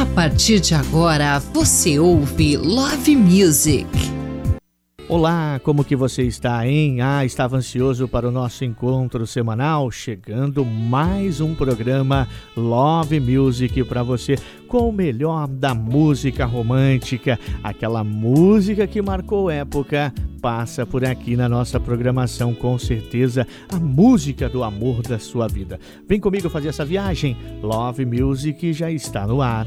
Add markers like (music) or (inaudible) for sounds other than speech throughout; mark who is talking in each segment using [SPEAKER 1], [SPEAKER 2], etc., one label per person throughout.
[SPEAKER 1] A partir de agora, você ouve Love Music.
[SPEAKER 2] Olá, como que você está, hein? Ah, estava ansioso para o nosso encontro semanal, chegando mais um programa Love Music para você com o melhor da música romântica, aquela música que marcou época, passa por aqui na nossa programação com certeza, a música do amor da sua vida. Vem comigo fazer essa viagem. Love Music já está no ar.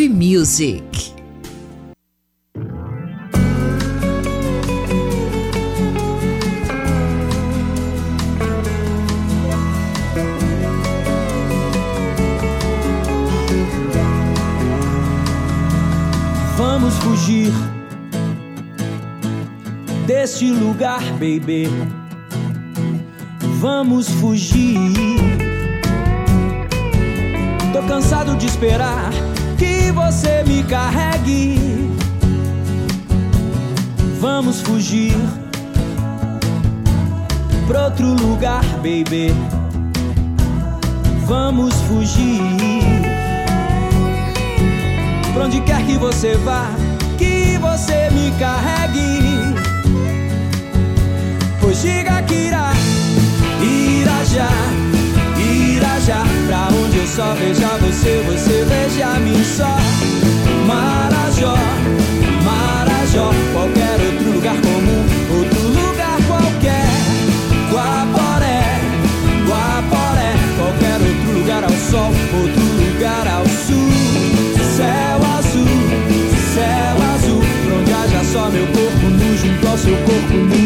[SPEAKER 1] Music.
[SPEAKER 3] Vamos fugir deste lugar, baby. Vamos fugir. Tô cansado de esperar você me carregue. Vamos fugir pra outro lugar, baby. Vamos fugir pra onde quer que você vá, que você me carregue. Pois diga que irá, irá já, já pra onde eu só veja você, você veja mim só. Marajó, Marajó, qualquer outro lugar comum, outro lugar qualquer. Guaporé, Guaporé, qualquer outro lugar ao sol, outro lugar ao sul. Céu azul, céu azul, pra onde haja só meu corpo nu junto ao seu corpo nu.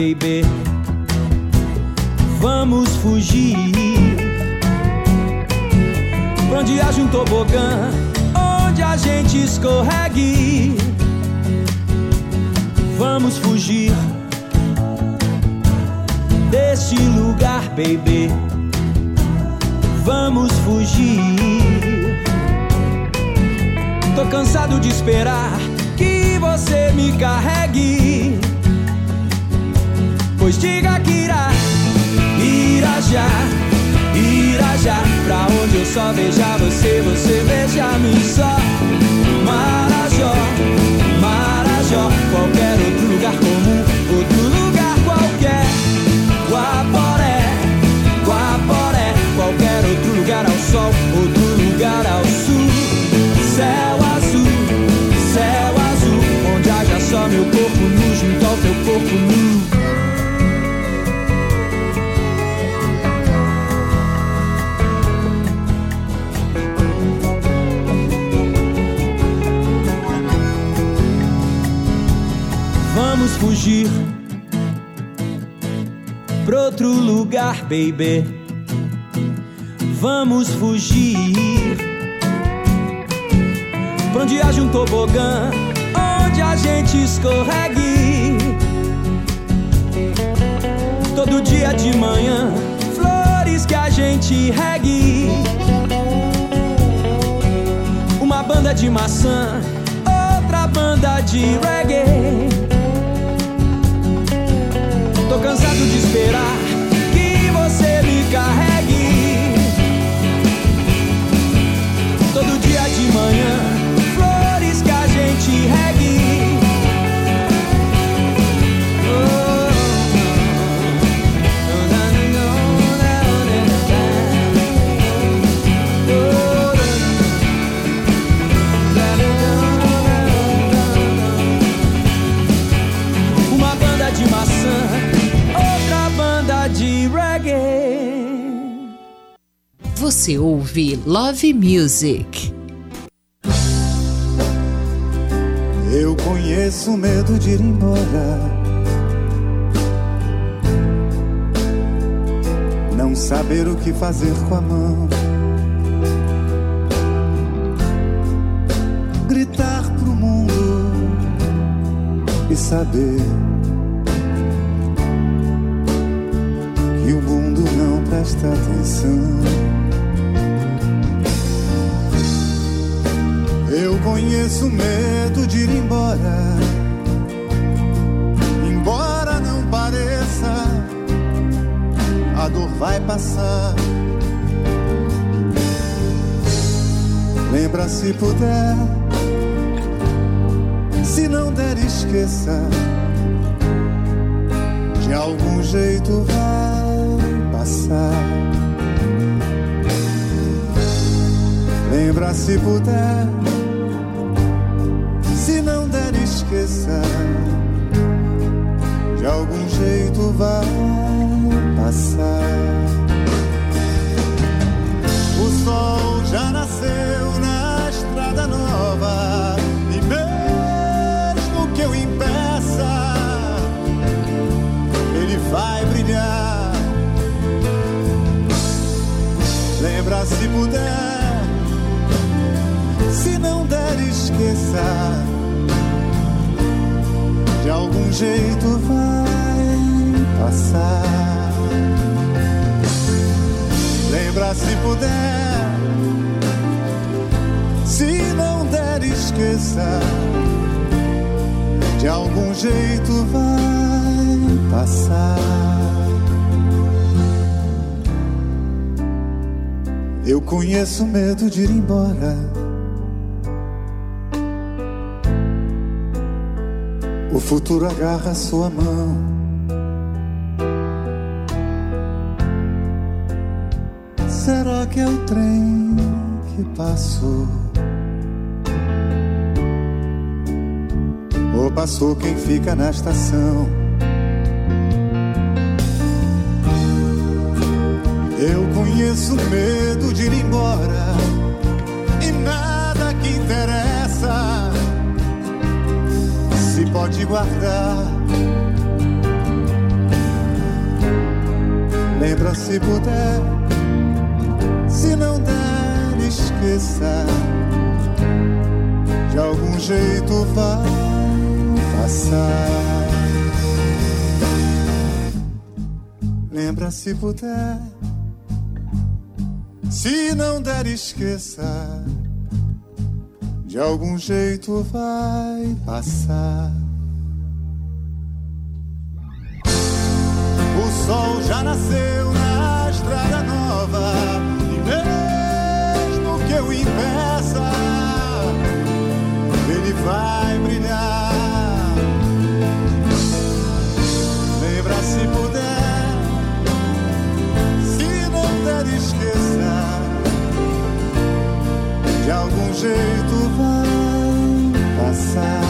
[SPEAKER 3] Baby. Vamos fugir pra onde haja um tobogã, onde a gente escorregue. Vamos fugir deste lugar, baby. Vamos fugir. Tô cansado de esperar que você me carregue. Pois diga que irá, irá já, irá já. Pra onde eu só veja você, você veja a mim só. Marajó, Marajó, qualquer outro lugar comum, outro lugar qualquer. Guaporé, Guaporé, qualquer outro lugar ao sol, outro lugar ao sul. Céu azul, céu azul, onde haja só meu corpo nu junto ao teu corpo nu. Fugir pra outro lugar, baby. Vamos fugir pra onde haja um tobogã, onde a gente escorregue. Todo dia de manhã, flores que a gente regue. Uma banda de maçã, outra banda de reggae. Cansado de esperar Você
[SPEAKER 1] ouve Love Music.
[SPEAKER 4] Eu conheço o medo de ir embora. Não saber o que fazer com a mão. Gritar pro mundo e saber que o mundo não presta atenção. Conheço o medo de ir embora. Embora não pareça, a dor vai passar. Lembra se puder, se não der, esqueça. De algum jeito vai passar. Lembra se puder, De algum jeito vai passar. O sol já nasceu na estrada nova. E mesmo que eu impeça, ele vai brilhar. Lembra se puder, se não der, esqueça algum jeito vai passar. Lembra se puder, se não der, esqueça. De algum jeito vai passar. Eu conheço medo de ir embora. O futuro agarra sua mão. Será que é o trem que passou? Ou passou quem fica na estação? Eu conheço o medo de ir embora. pode guardar. Lembra se puder, se não der, esqueça. De algum jeito vai passar. Lembra se puder, se não der, esqueça de algum jeito vai passar. passar.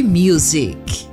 [SPEAKER 5] Music.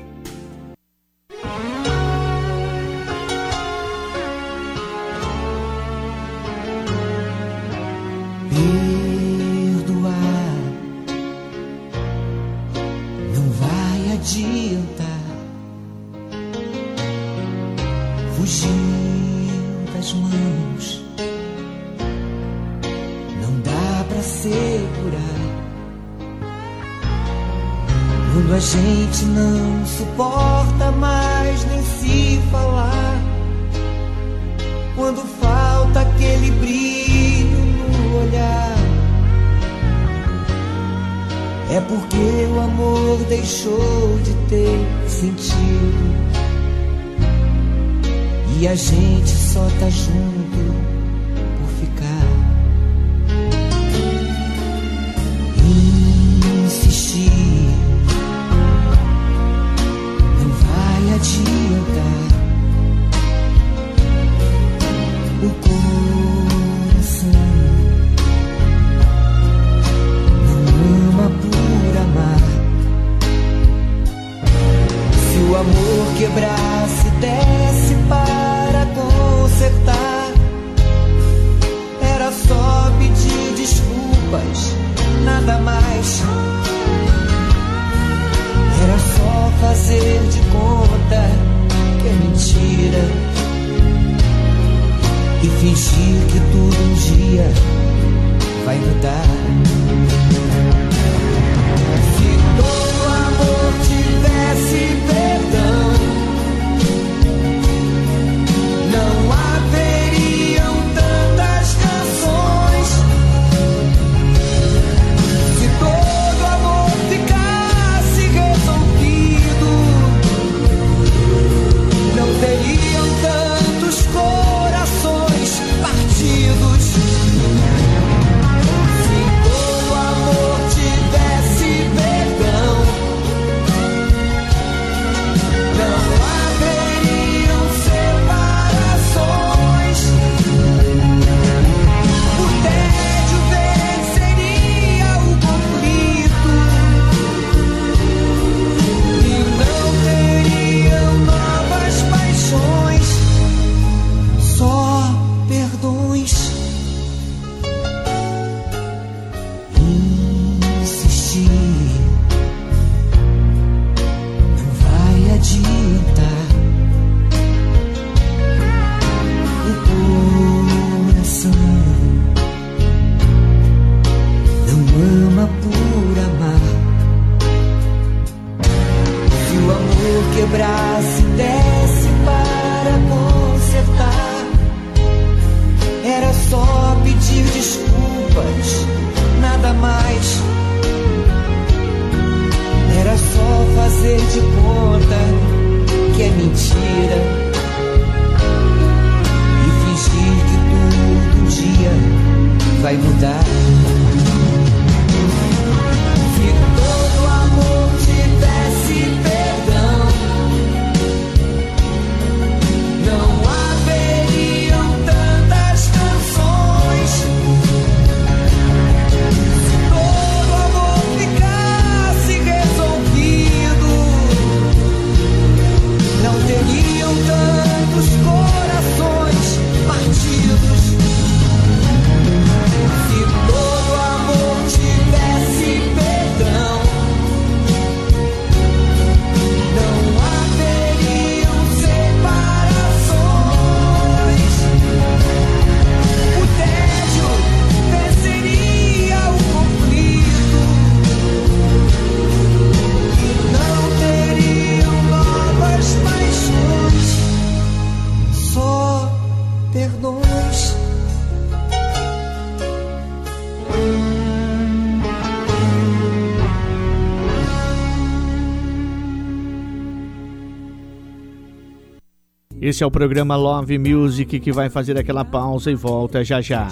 [SPEAKER 2] Esse é o programa Love Music que vai fazer aquela pausa e volta já já.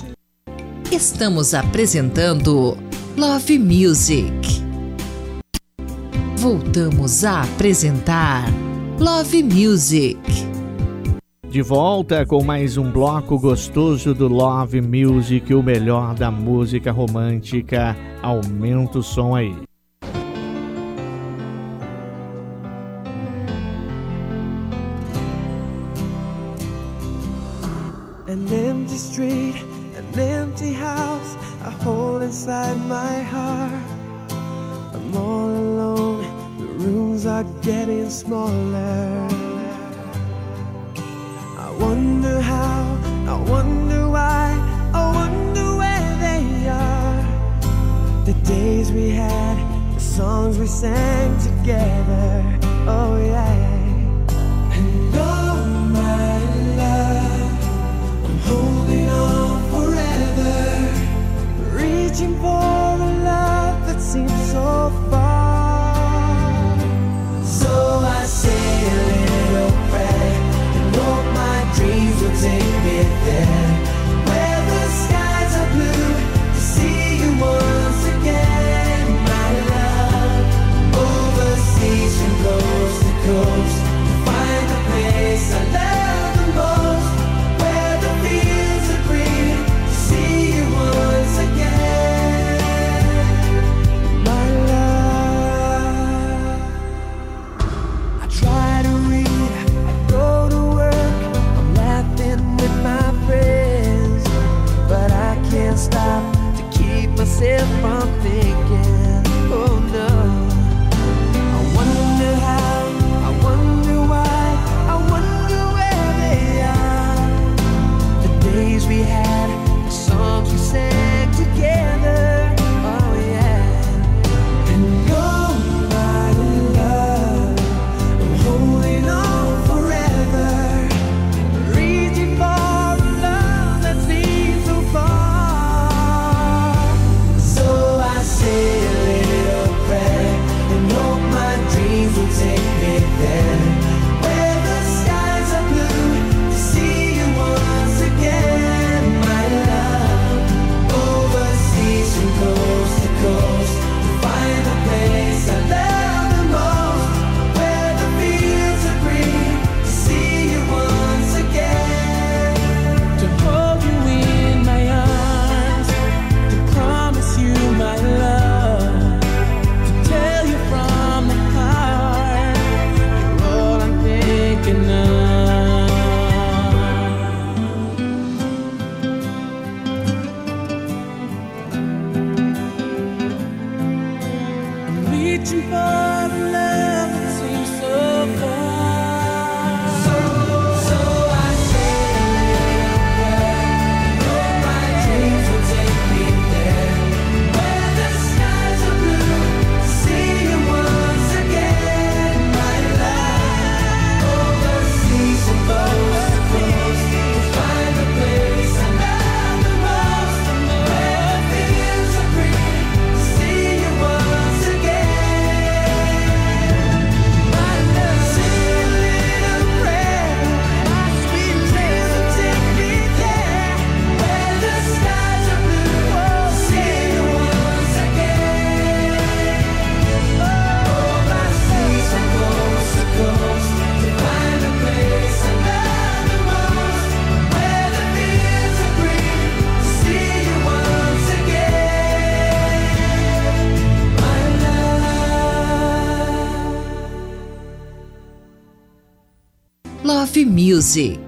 [SPEAKER 6] Estamos apresentando Love Music. Voltamos a apresentar Love Music.
[SPEAKER 2] De volta com mais um bloco gostoso do Love Music, o melhor da música romântica. Aumenta o som aí.
[SPEAKER 7] Are getting smaller. I wonder how, I wonder why, I wonder where they are. The days we had, the songs we sang together. Oh, yeah. And oh, my love. I'm holding on forever, reaching for a love that seems so far.
[SPEAKER 1] 11.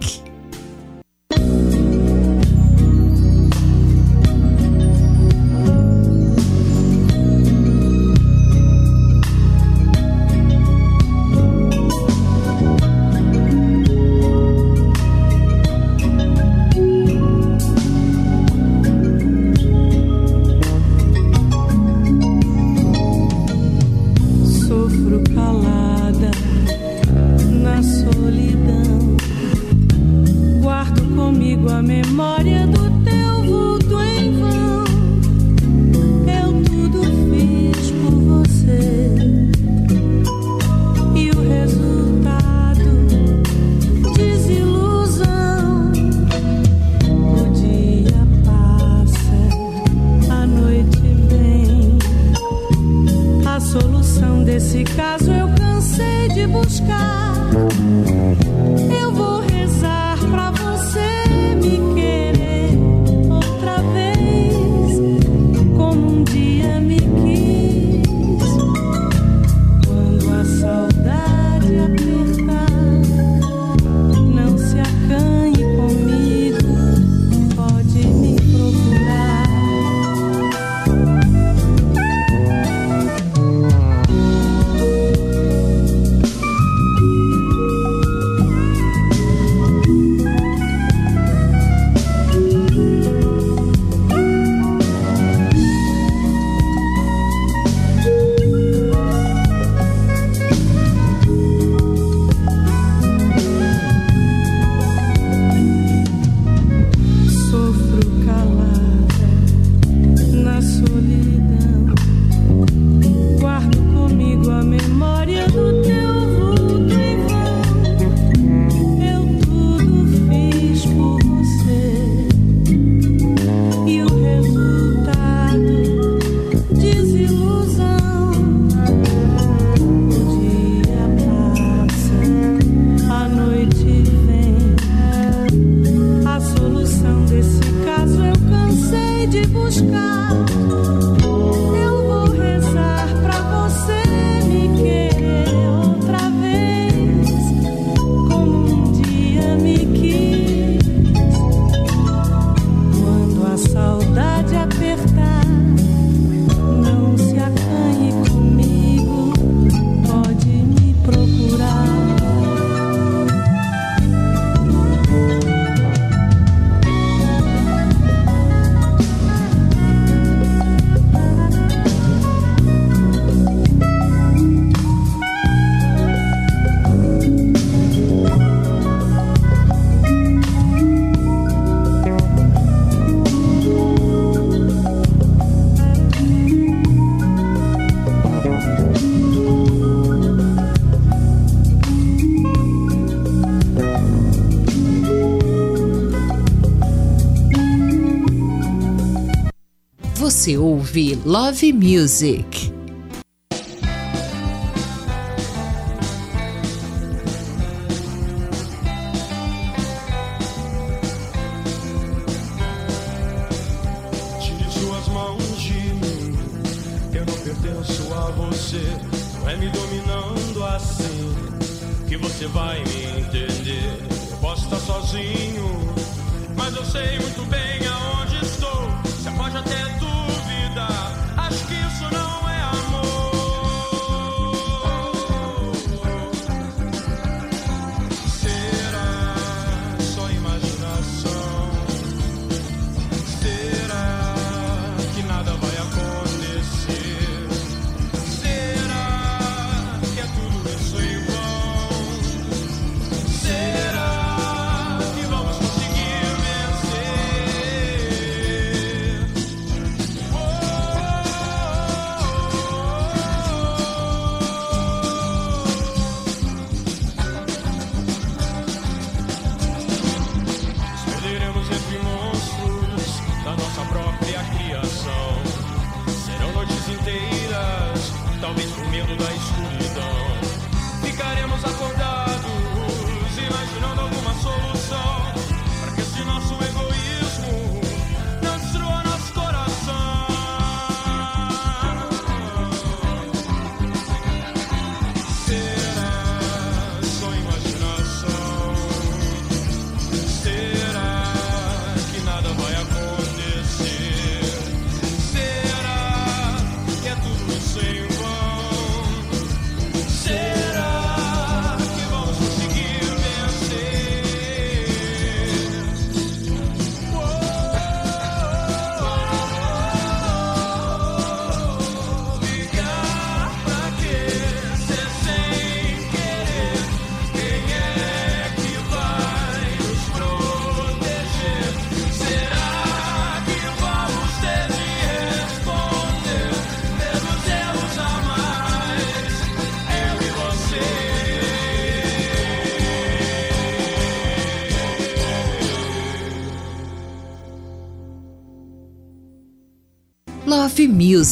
[SPEAKER 1] Ouve Love Music.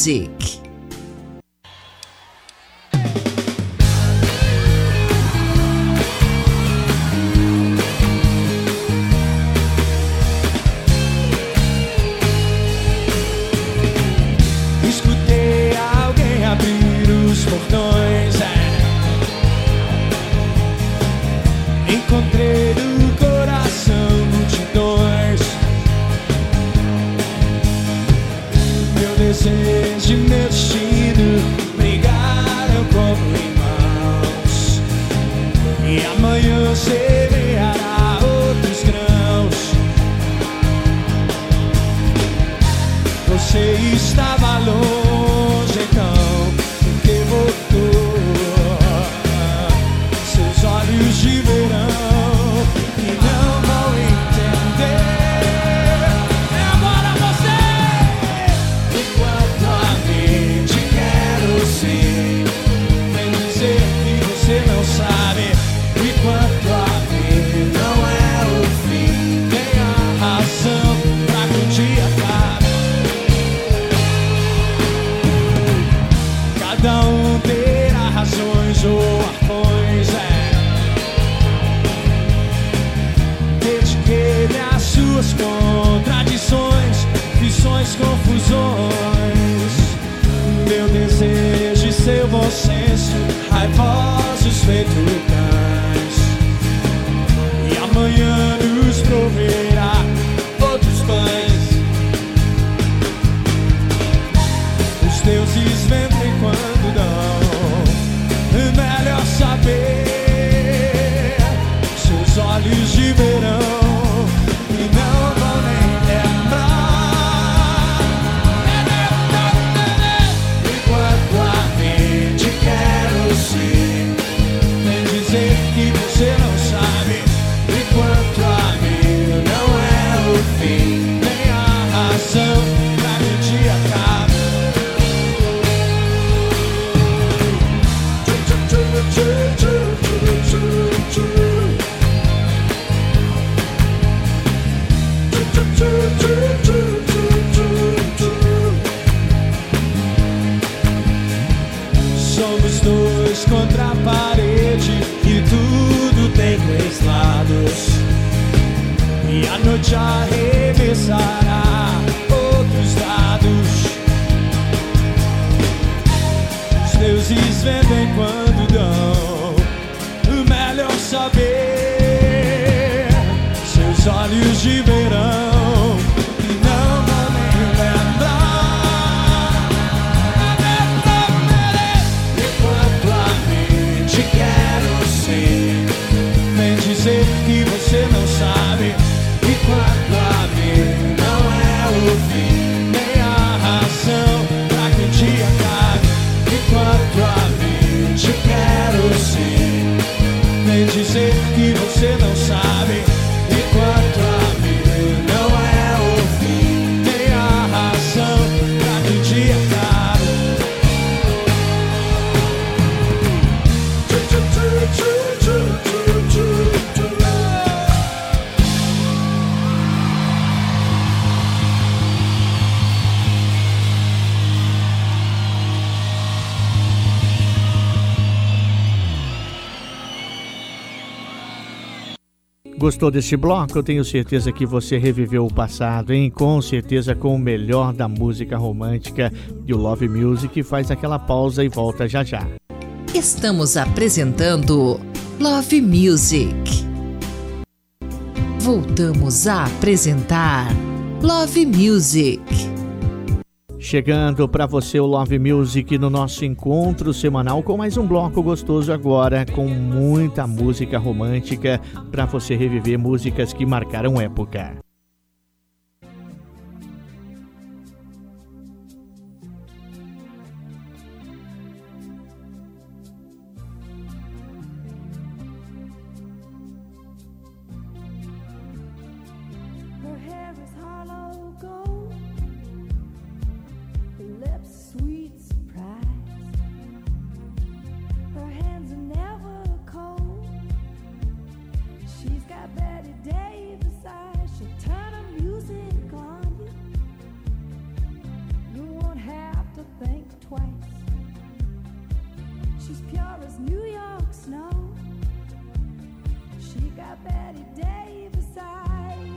[SPEAKER 3] Music.
[SPEAKER 2] Gostou desse bloco? Eu tenho certeza que você reviveu o passado, hein? Com certeza com o melhor da música romântica e o Love Music faz aquela pausa e volta já já.
[SPEAKER 3] Estamos apresentando Love Music. Voltamos a apresentar Love Music.
[SPEAKER 2] Chegando para você o Love Music no nosso encontro semanal com mais um bloco gostoso agora, com muita música romântica para você reviver músicas que marcaram época.
[SPEAKER 8] She's
[SPEAKER 9] pure as New York snow. She got Betty Davis eyes.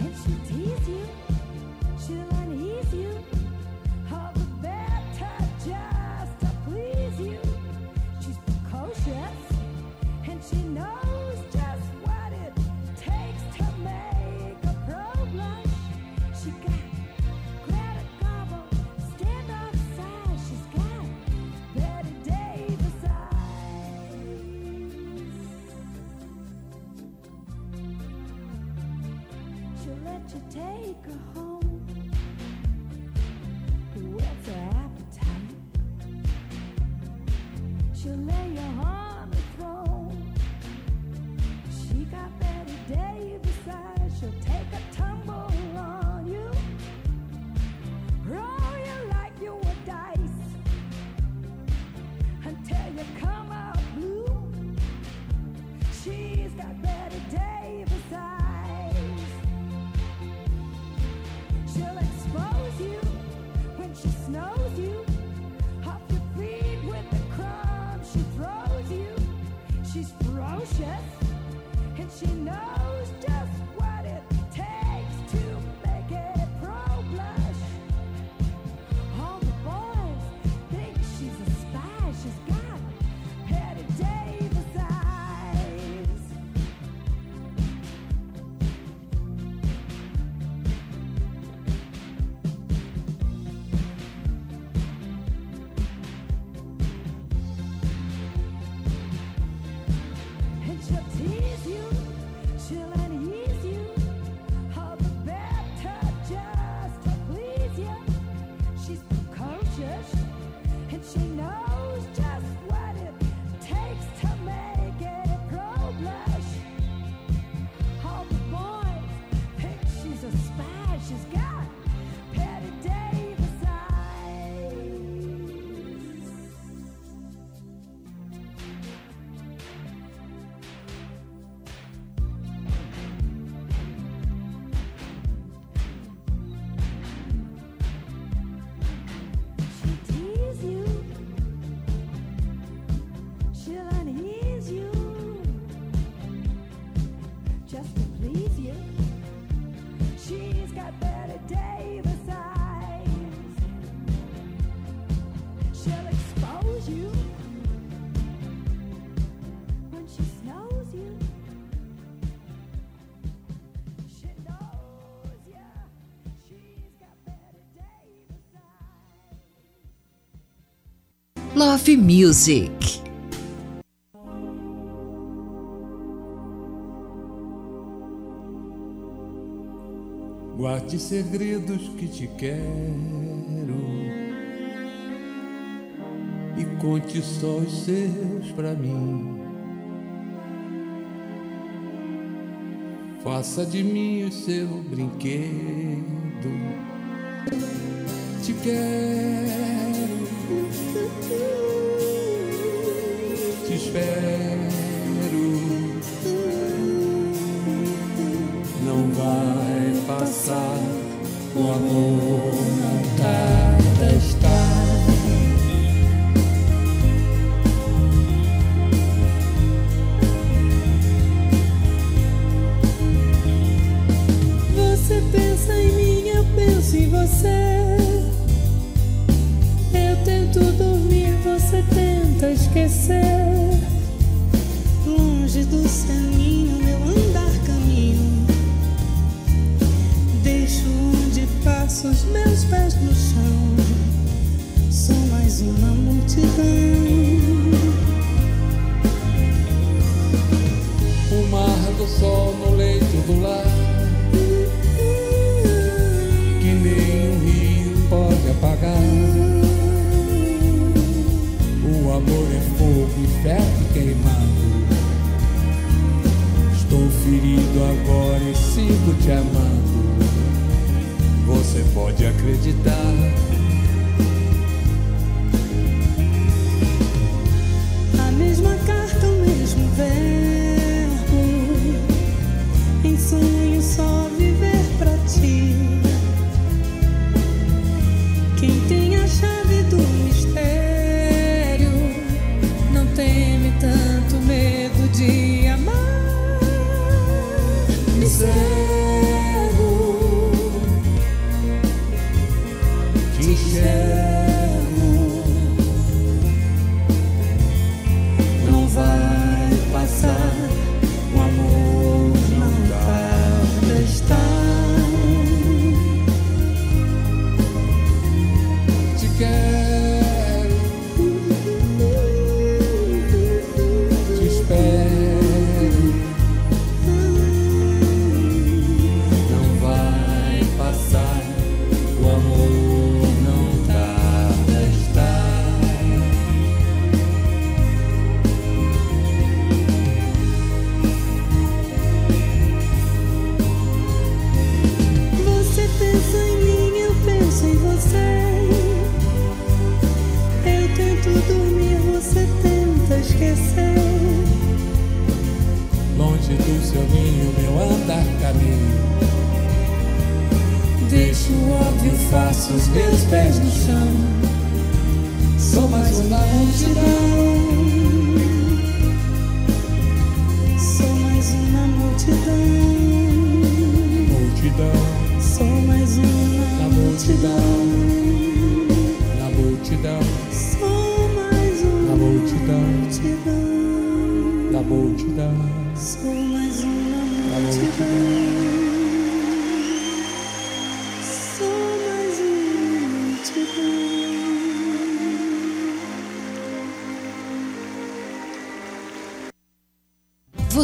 [SPEAKER 9] And she'll tease you, she'll unease you.
[SPEAKER 6] Love Music.
[SPEAKER 10] Guarde segredos que te quero e conte só os seus para mim. Faça de mim o seu brinquedo. Te quero espero não vai passar, o amor não está estar.
[SPEAKER 11] Você pensa em mim, eu penso em você. Eu tento dormir, você tenta esquecer. mais uma multidão.
[SPEAKER 10] O mar do sol no leito do lar, que nem um rio pode apagar. O amor é fogo e ferro queimado. Estou ferido agora e sigo te amando. Você pode acreditar.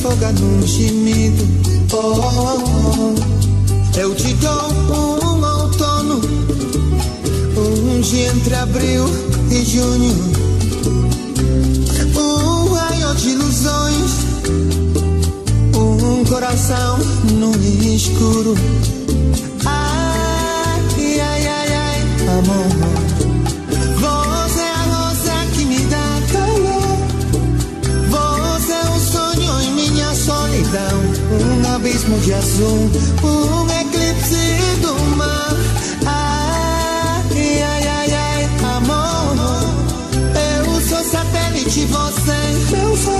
[SPEAKER 12] afoga num gemido. Oh, oh, oh. Eu te dou um, outono, um dia entre abril e junho. Um raio de ilusões, um coração no escuro. Ai, ai, ai, ai, amor. abismo de azul, um eclipse do mar. Ai, ai, ai, ai, amor. Eu sou satélite, você, é meu sou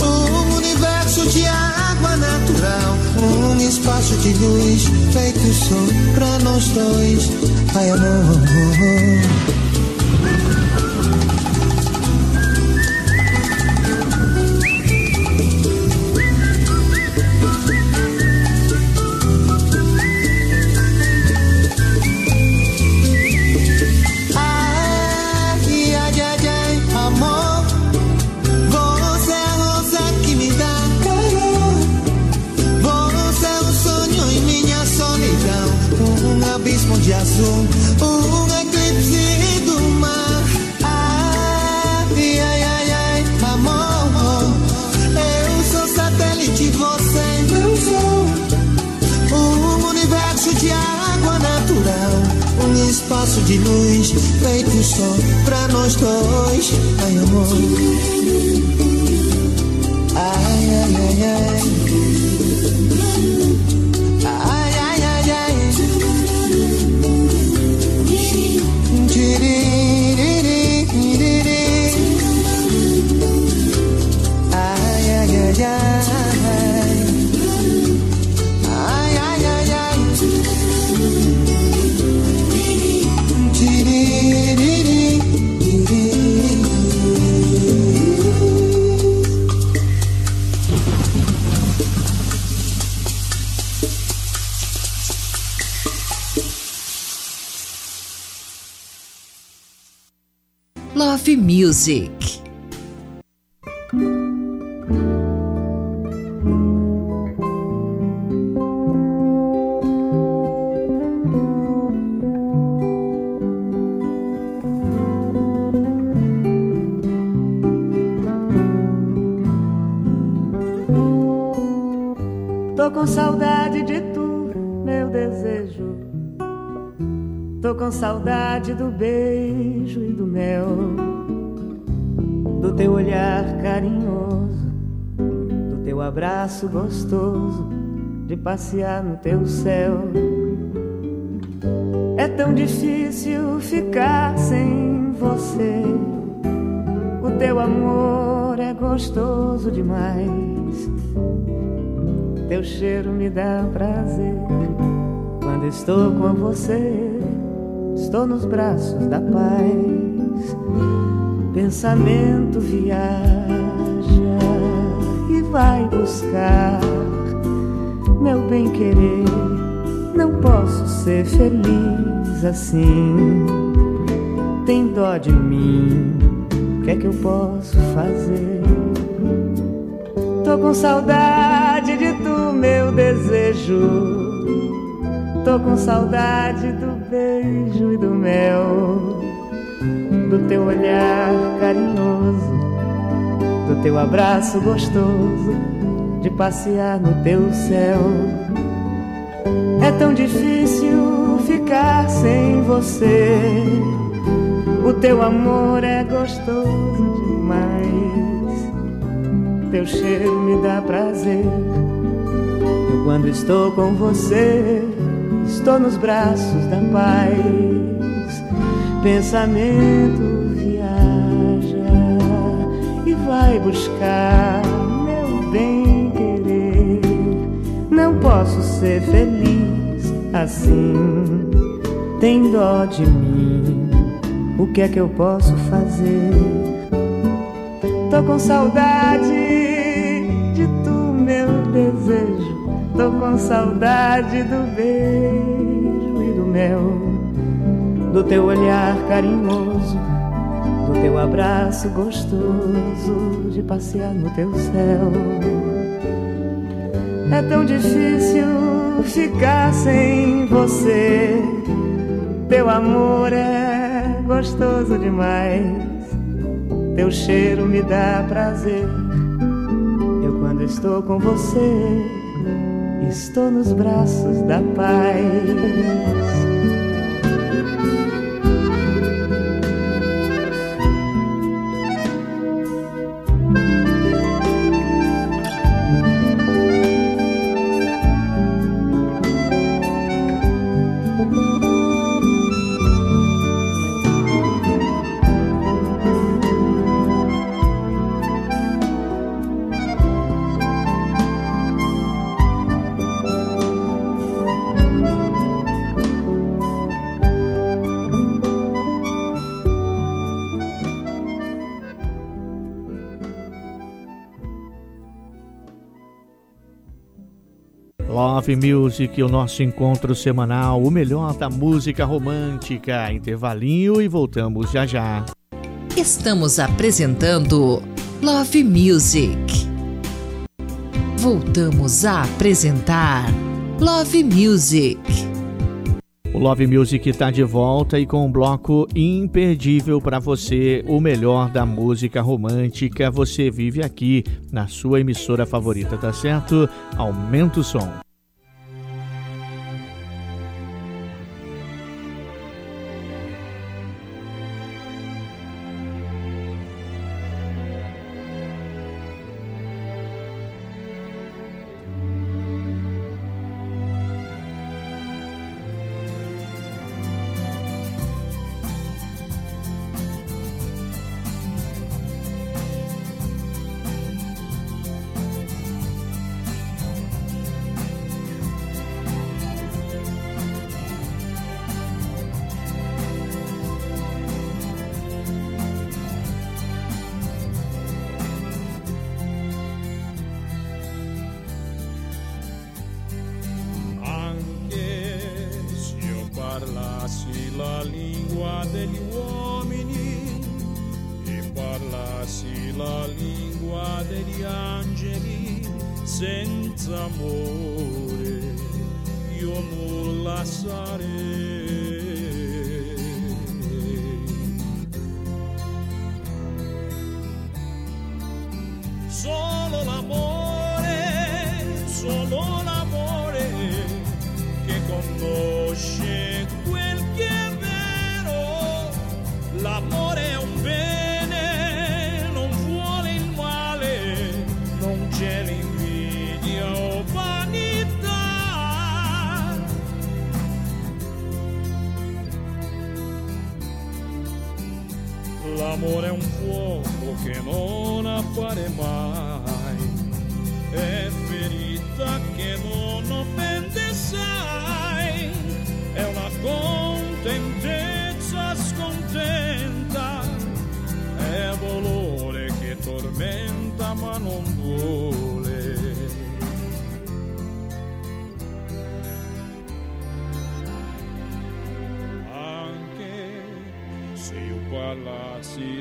[SPEAKER 12] Um universo de água natural, um espaço de luz feito só pra nós dois. Ai, amor.
[SPEAKER 1] Music.
[SPEAKER 13] Tô com saudade de tu, meu desejo. Tô com saudade do beijo e do mel, do teu olhar carinhoso, do teu abraço gostoso, de passear no teu céu. É tão difícil ficar sem você. O teu amor é gostoso demais. Teu cheiro me dá prazer quando estou com você. Estou nos braços da paz. Pensamento viaja e vai buscar meu bem querer. Não posso ser feliz assim. Tem dó de mim. O que é que eu posso fazer? Tô com saudade de tu, meu desejo. Tô com saudade do beijo e do mel, do teu olhar carinhoso, do teu abraço gostoso, de passear no teu céu. É tão difícil ficar sem você. O teu amor é gostoso demais. Teu cheiro me dá prazer. Eu, quando estou com você, estou nos braços da paz. Pensamento viaja e vai buscar meu bem querer. Não posso ser feliz assim. Tem dó de mim. O que é que eu posso fazer? Tô com saudade de tu, meu desejo. Tô com saudade do beijo e do mel, do teu olhar carinhoso, do teu abraço gostoso, de passear no teu céu. É tão difícil ficar sem você. Teu amor é gostoso demais. Teu cheiro me dá prazer. Eu, quando estou com você, estou nos braços da paz.
[SPEAKER 2] Love Music, o nosso encontro semanal, o melhor da música romântica. Intervalinho e voltamos já já.
[SPEAKER 1] Estamos apresentando Love Music. Voltamos a apresentar Love Music.
[SPEAKER 2] O Love Music está de volta e com um bloco imperdível para você, o melhor da música romântica. Você vive aqui na sua emissora favorita, tá certo? Aumenta o som.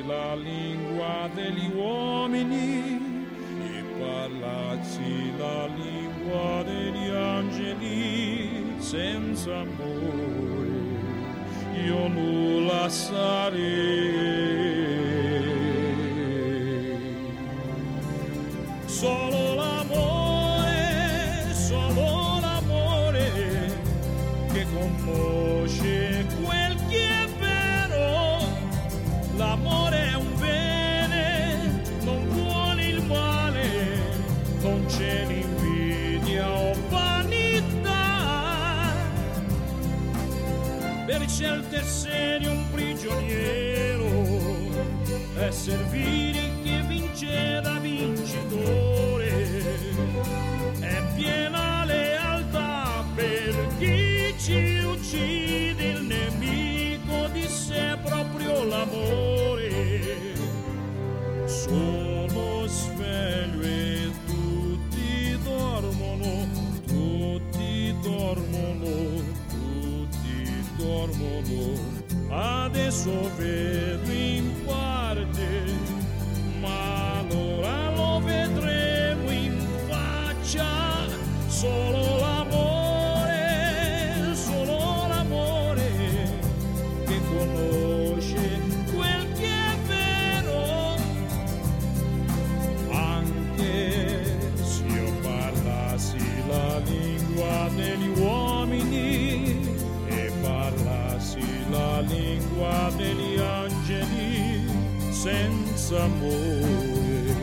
[SPEAKER 14] La lingua degli uomini
[SPEAKER 3] e parlassi la lingua degli angeli senza amore, io nulla sarei. Scelte serie un prigioniero. È servire che vince Adesso senza amore,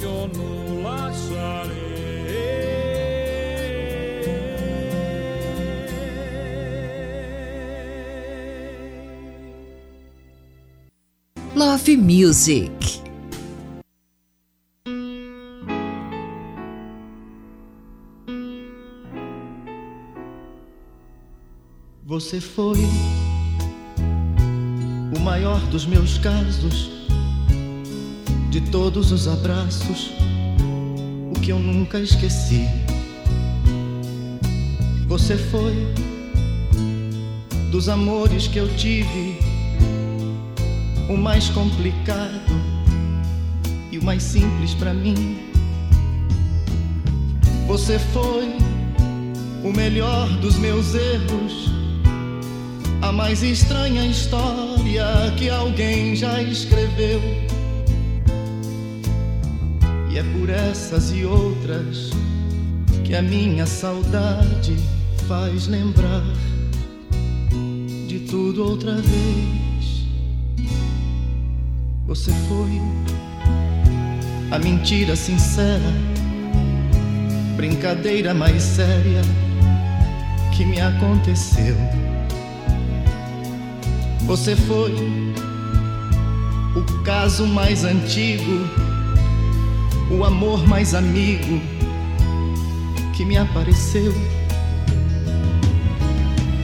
[SPEAKER 3] io nulla sarei.
[SPEAKER 6] Love Music.
[SPEAKER 15] Você foi o maior dos meus casos, de todos os abraços, o que eu nunca esqueci. Você foi dos amores que eu tive, o mais complicado e o mais simples pra mim. Você foi o melhor dos meus erros, a mais estranha história que alguém já escreveu. Por essas e outras que a minha saudade faz lembrar de tudo outra vez. Você foi a mentira sincera, brincadeira mais séria que me aconteceu. Você foi o caso mais antigo, o amor mais amigo que me apareceu.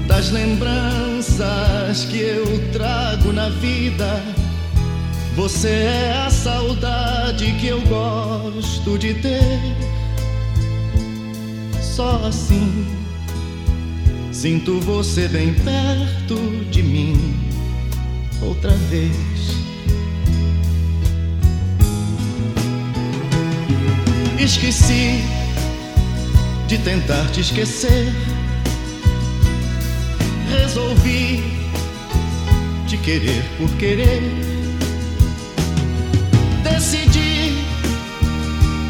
[SPEAKER 15] Das lembranças que eu trago na vida, você é a saudade que eu gosto de ter. Só assim sinto você bem perto de mim outra vez. Esqueci de tentar te esquecer. Resolvi te querer por querer. Decidi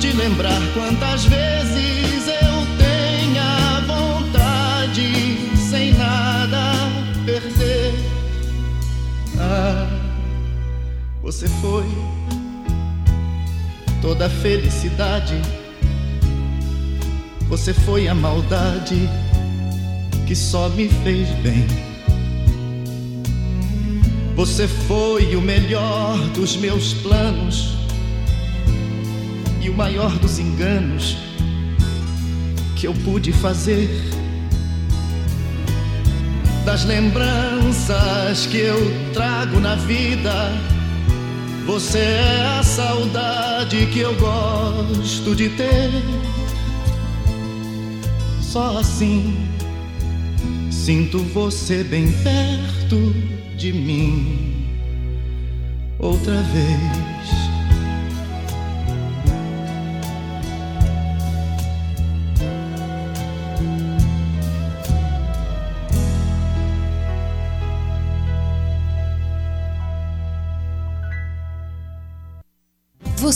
[SPEAKER 15] te lembrar quantas vezes eu tenha vontade sem nada perder. Ah, você foi toda a felicidade. Você foi a maldade que só me fez bem. Você foi o melhor dos meus planos e o maior dos enganos que eu pude fazer. Das lembranças que eu trago na vida você é a saudade que eu gosto de ter. Só assim sinto você bem perto de mim outra vez.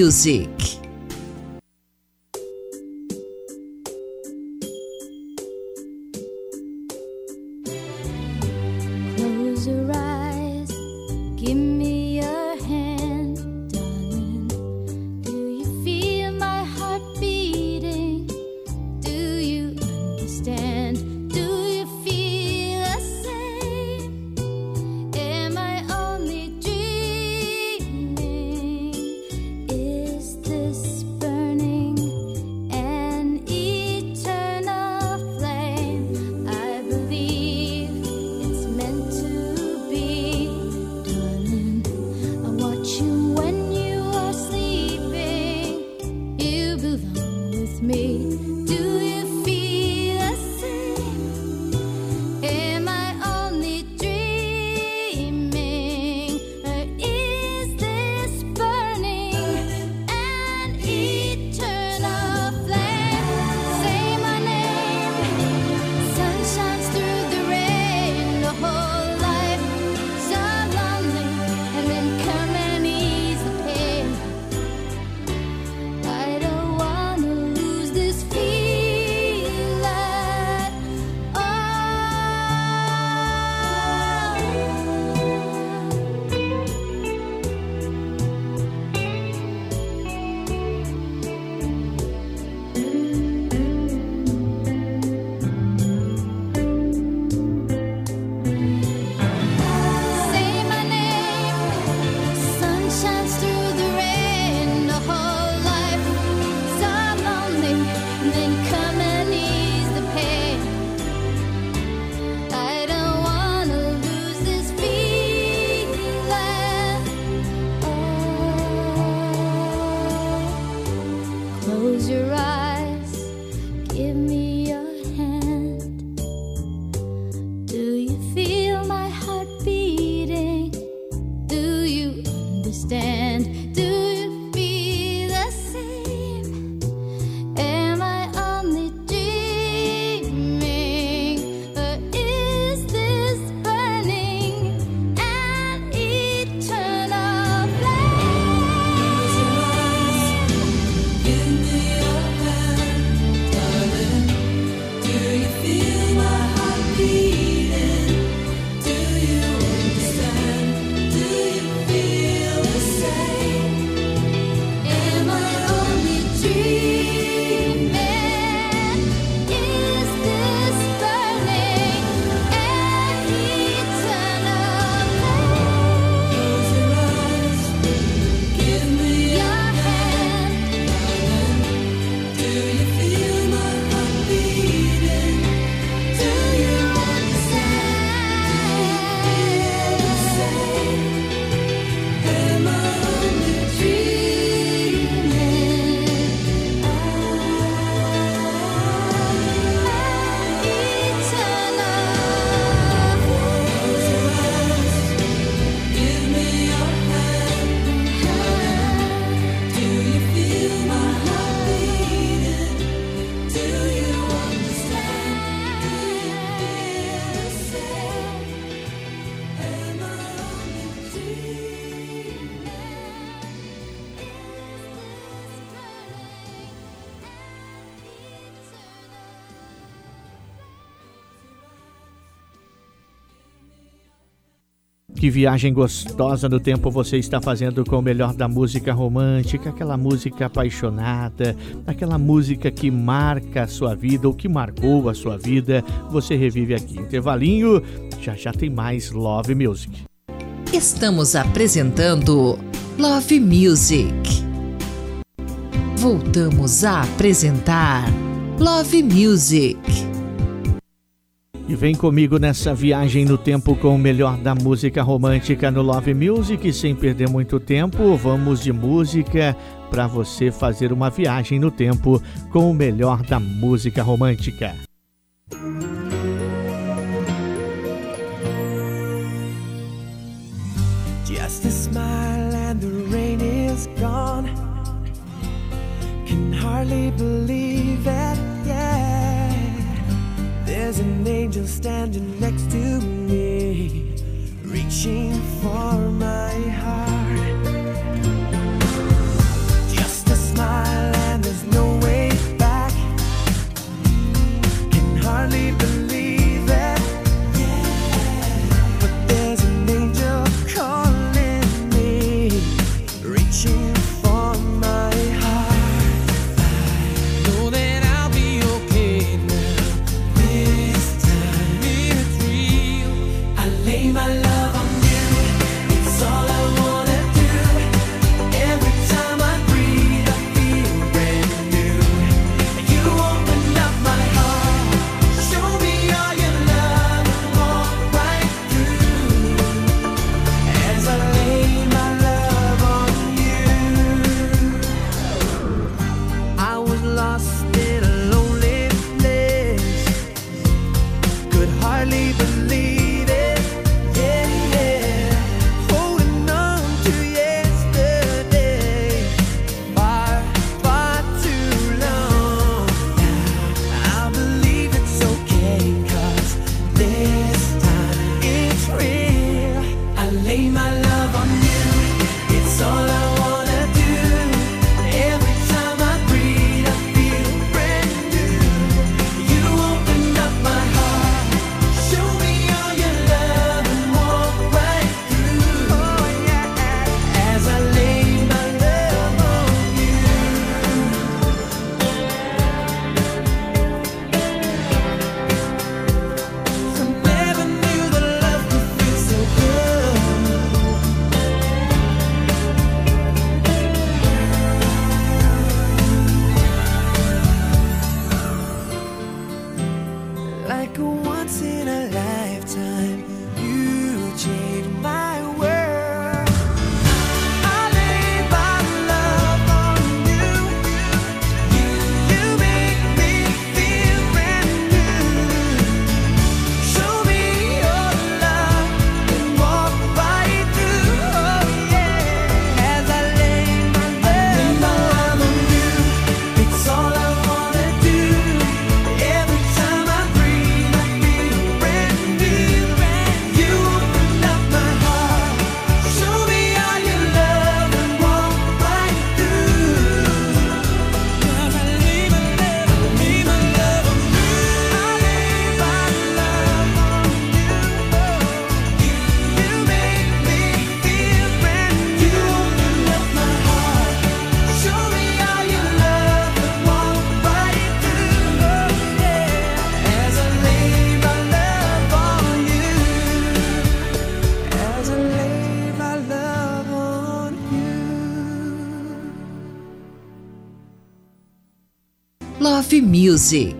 [SPEAKER 1] Music.
[SPEAKER 2] Que viagem gostosa no tempo você está fazendo com o melhor da música romântica, aquela música apaixonada, aquela música que marca a sua vida ou que marcou a sua vida. Você revive aqui. Intervalinho, já já tem mais Love Music.
[SPEAKER 1] Estamos apresentando Love Music. Voltamos a apresentar Love Music.
[SPEAKER 2] E vem comigo nessa viagem no tempo com o melhor da música romântica no Love Music. Sem perder muito tempo, vamos de música para você fazer uma viagem no tempo com o melhor da música romântica.
[SPEAKER 7] Just a smile and the rain is gone. Can hardly believe it. There's an angel standing next to me, reaching for my heart. Just a smile and there's no way back. Can hardly believe
[SPEAKER 16] Music.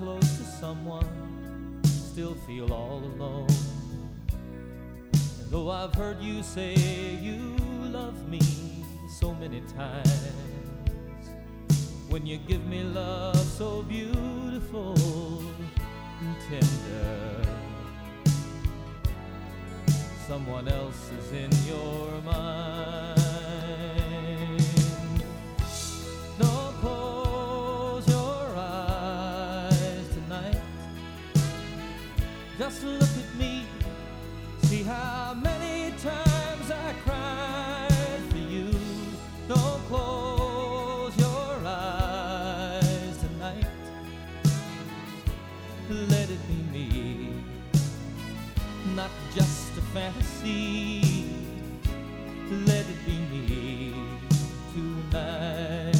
[SPEAKER 17] close to someone, still feel all alone. And though I've heard you say you love me so many times, when you give me love so beautiful and tender, someone else is in your mind. Look at me. See how many times I cried for you. Don't close your eyes tonight. Let it be me, not just a fantasy. Let it be me tonight.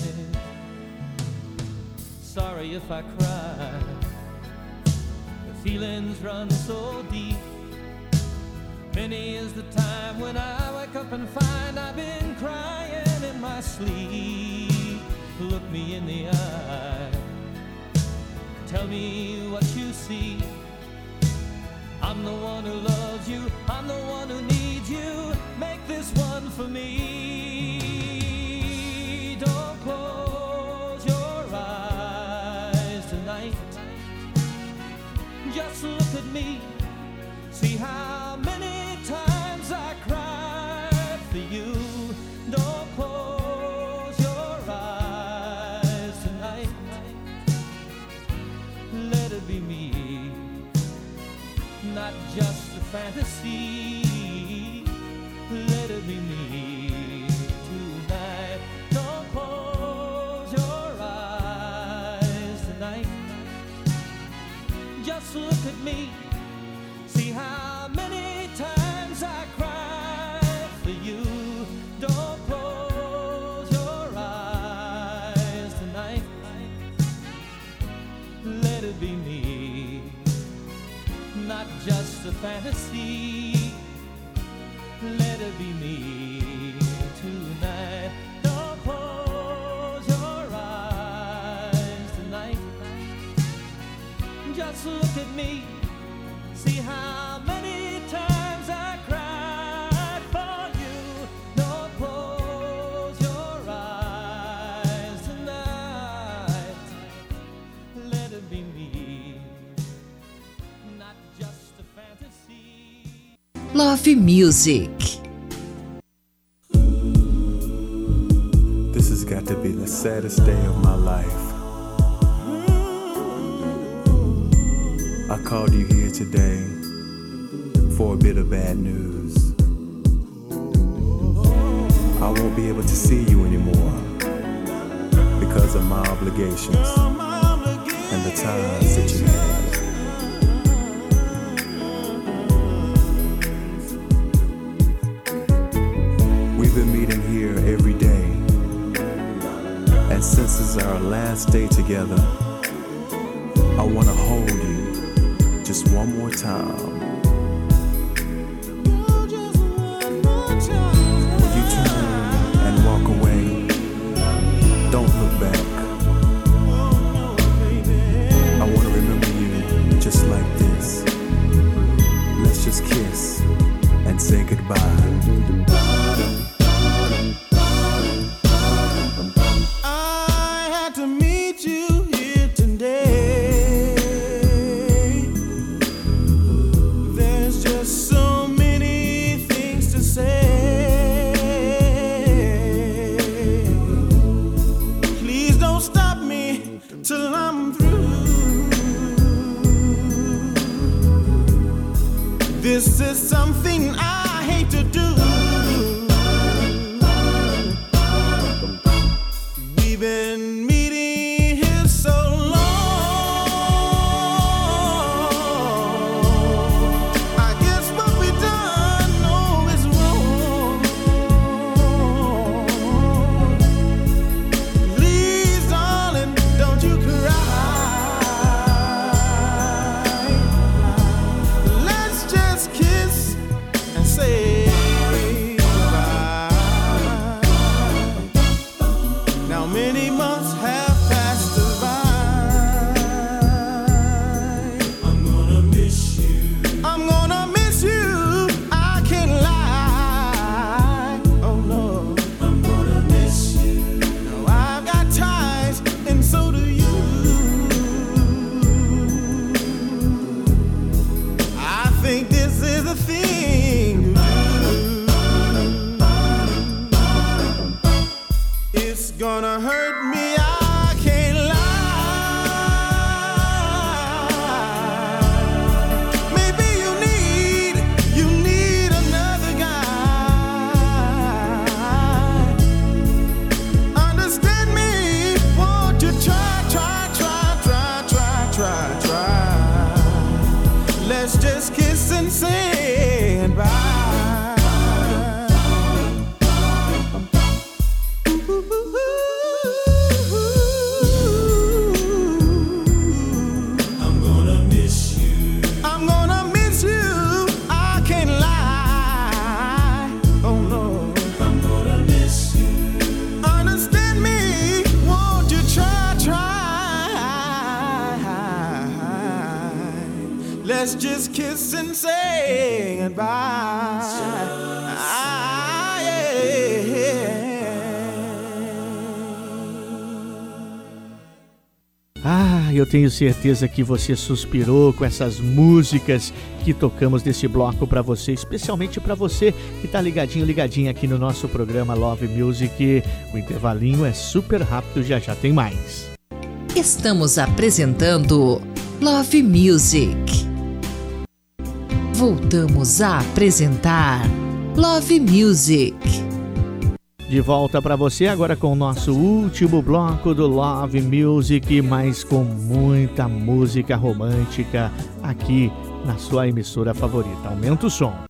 [SPEAKER 17] Sorry if I cry. Feelings run so deep. Many is the time when I wake up and find I've been crying in my sleep. Look me in the eye. Tell me what you see. I'm the one who loves you. I'm the one who needs you. Make this one for me. At me. See how many times I cried for you. Don't close your eyes tonight. Let it be me, not just a fantasy. Fantasy. Let it be me tonight. Don't close your eyes tonight. Just look at me.
[SPEAKER 6] Love Music.
[SPEAKER 15] This has got to be the saddest day of my life. I called you here today for a bit of bad news. I won't be able to see you anymore because of my obligations and the ties that you have. We've been meeting here every day, and since this is our last day together, I want to hold you just one more time. When you turn and walk away, don't look back. I want to remember you just like this. Let's just kiss and say goodbye.
[SPEAKER 18] tenho certeza que você suspirou com essas músicas que tocamos nesse bloco para você, especialmente para você que está ligadinho, ligadinho aqui no nosso programa Love Music. O intervalinho é super rápido, já já tem mais.
[SPEAKER 6] Estamos apresentando Love Music. Voltamos a apresentar Love Music
[SPEAKER 18] de volta para você agora com o nosso último bloco do Love Music, mas com muita música romântica aqui na sua emissora favorita. Aumenta o som.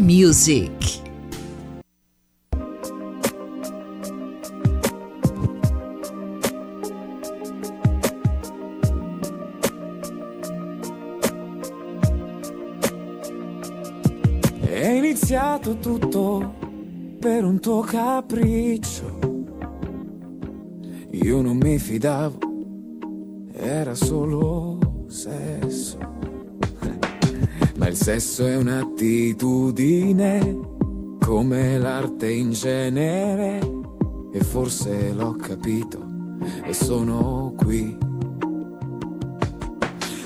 [SPEAKER 1] Music.
[SPEAKER 3] È iniziato tutto per un tuo capriccio. Io non mi fidavo, sesso è un'attitudine, come l'arte in genere. E forse l'ho capito e sono qui.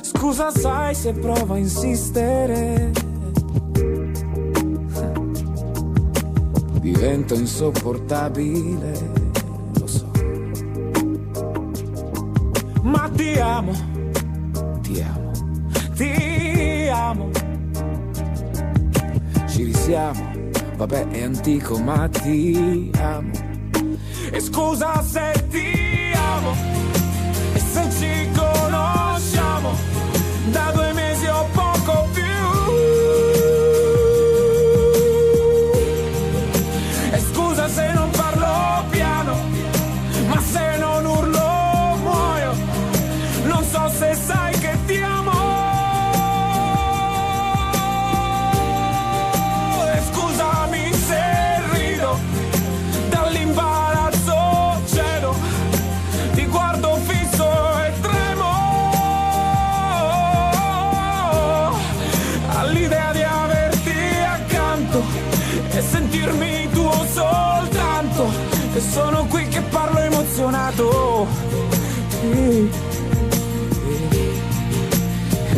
[SPEAKER 3] Scusa, sai se provo a insistere. Divento insopportabile, lo so. Ma ti amo, Ci risiamo, vabbè è antico ma ti amo. E scusa se ti amo, e se ci conosciamo, da due mesi o poco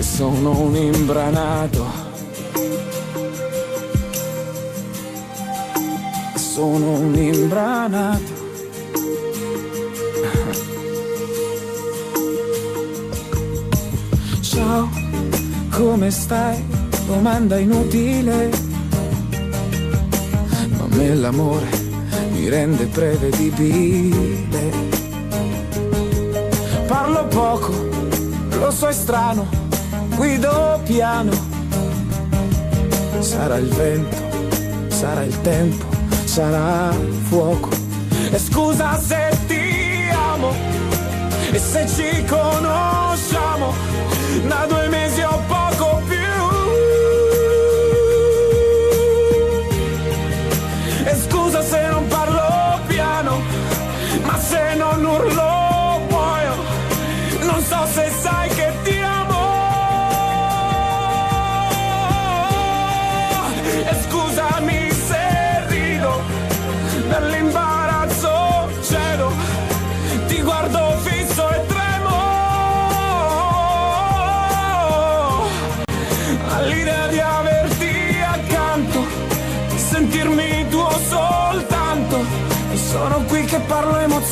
[SPEAKER 3] sono un imbranato. Sono un imbranato. (laughs) Ciao, come stai? Domanda inutile. Ma me l'amore mi rende prevedibile. Parlo poco, lo so è strano, guido piano. Sarà il vento, sarà il tempo, sarà il fuoco. E scusa se ti amo, e se ci conosciamo, da due mesi o poco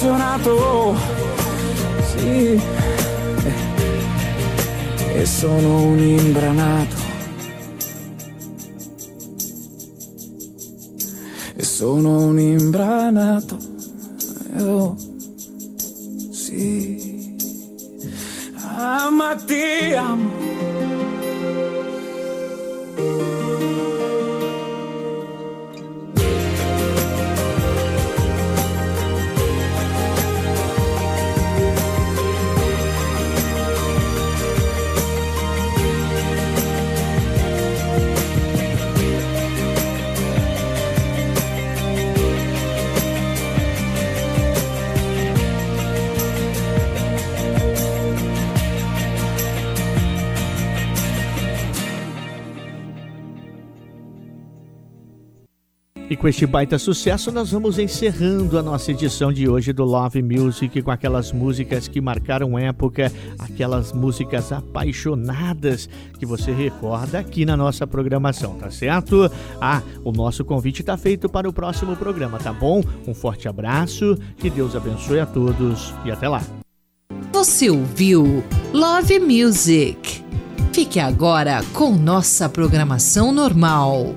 [SPEAKER 3] emozionato. Sì. E sono un imbranato. E sono un imbranato.
[SPEAKER 2] Com este baita sucesso, nós vamos encerrando a nossa edição de hoje do Love Music com aquelas músicas que marcaram época, aquelas músicas apaixonadas que você recorda aqui na nossa programação, tá certo? Ah, o nosso convite está feito para o próximo programa, tá bom? Um forte abraço, que Deus abençoe a todos e até lá.
[SPEAKER 1] Você ouviu Love Music. Fique agora com nossa programação normal.